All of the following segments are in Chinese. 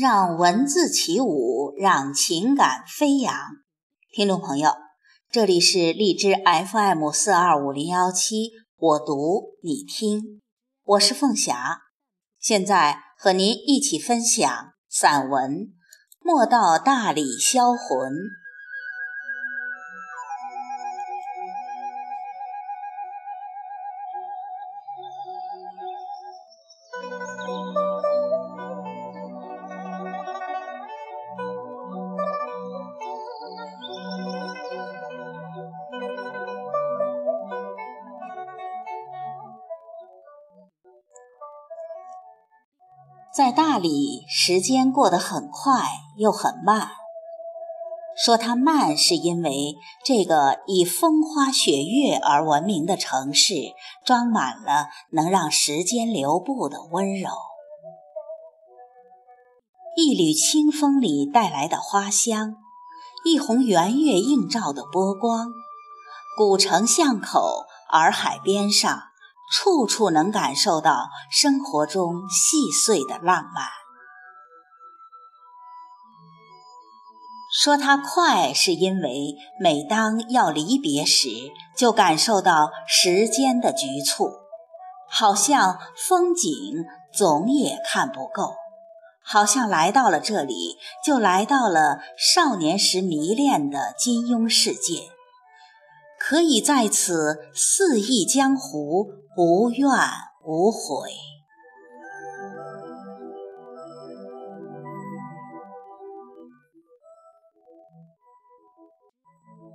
让文字起舞，让情感飞扬。听众朋友，这里是荔枝 FM 四二五零幺七，我读你听，我是凤霞，现在和您一起分享散文《莫道大理销魂》。在大理，时间过得很快又很慢。说它慢，是因为这个以风花雪月而闻名的城市，装满了能让时间留步的温柔。一缕清风里带来的花香，一泓圆月映照的波光，古城巷口，洱海边上。处处能感受到生活中细碎的浪漫。说它快，是因为每当要离别时，就感受到时间的局促，好像风景总也看不够，好像来到了这里，就来到了少年时迷恋的金庸世界。可以在此肆意江湖，无怨无悔。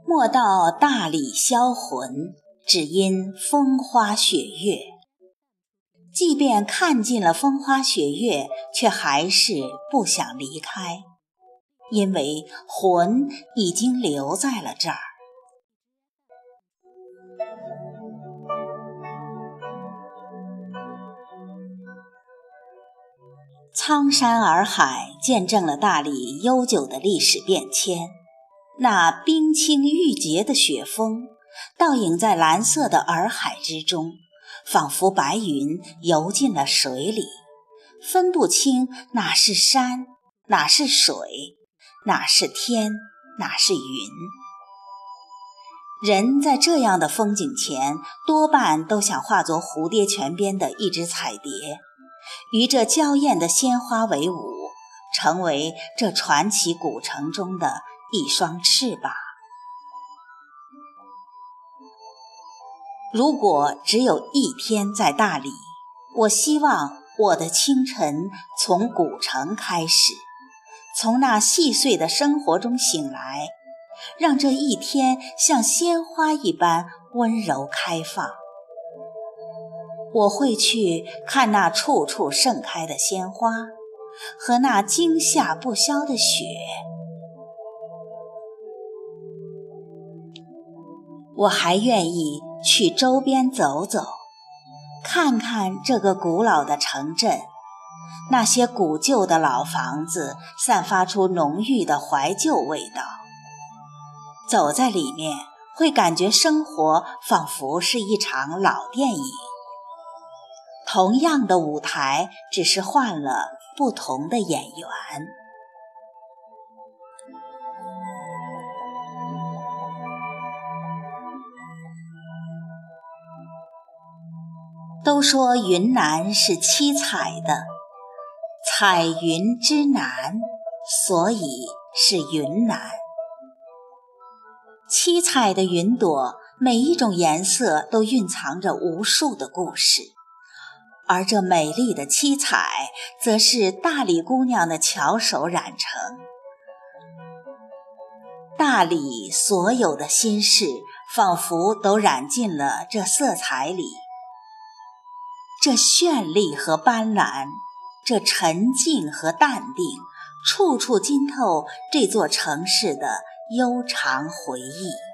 莫道大理销魂，只因风花雪月。即便看尽了风花雪月，却还是不想离开，因为魂已经留在了这儿。苍山洱海见证了大理悠久的历史变迁，那冰清玉洁的雪峰倒影在蓝色的洱海之中，仿佛白云游进了水里，分不清哪是山，哪是水，哪是天，哪是云。人在这样的风景前，多半都想化作蝴蝶泉边的一只彩蝶。与这娇艳的鲜花为伍，成为这传奇古城中的一双翅膀。如果只有一天在大理，我希望我的清晨从古城开始，从那细碎的生活中醒来，让这一天像鲜花一般温柔开放。我会去看那处处盛开的鲜花，和那惊吓不消的雪。我还愿意去周边走走，看看这个古老的城镇，那些古旧的老房子散发出浓郁的怀旧味道。走在里面，会感觉生活仿佛是一场老电影。同样的舞台，只是换了不同的演员。都说云南是七彩的，彩云之南，所以是云南。七彩的云朵，每一种颜色都蕴藏着无数的故事。而这美丽的七彩，则是大理姑娘的巧手染成。大理所有的心事，仿佛都染进了这色彩里。这绚丽和斑斓，这沉静和淡定，处处浸透这座城市的悠长回忆。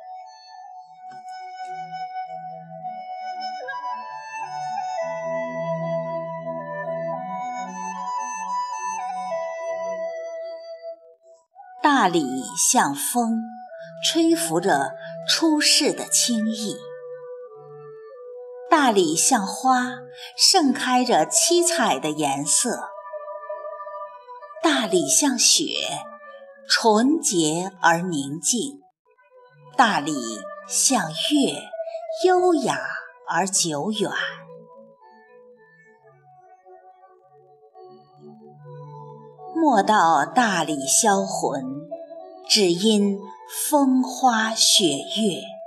大理像风，吹拂着出世的清意；大理像花，盛开着七彩的颜色；大理像雪，纯洁而宁静；大理像月，优雅而久远。莫道大理销魂，只因风花雪月。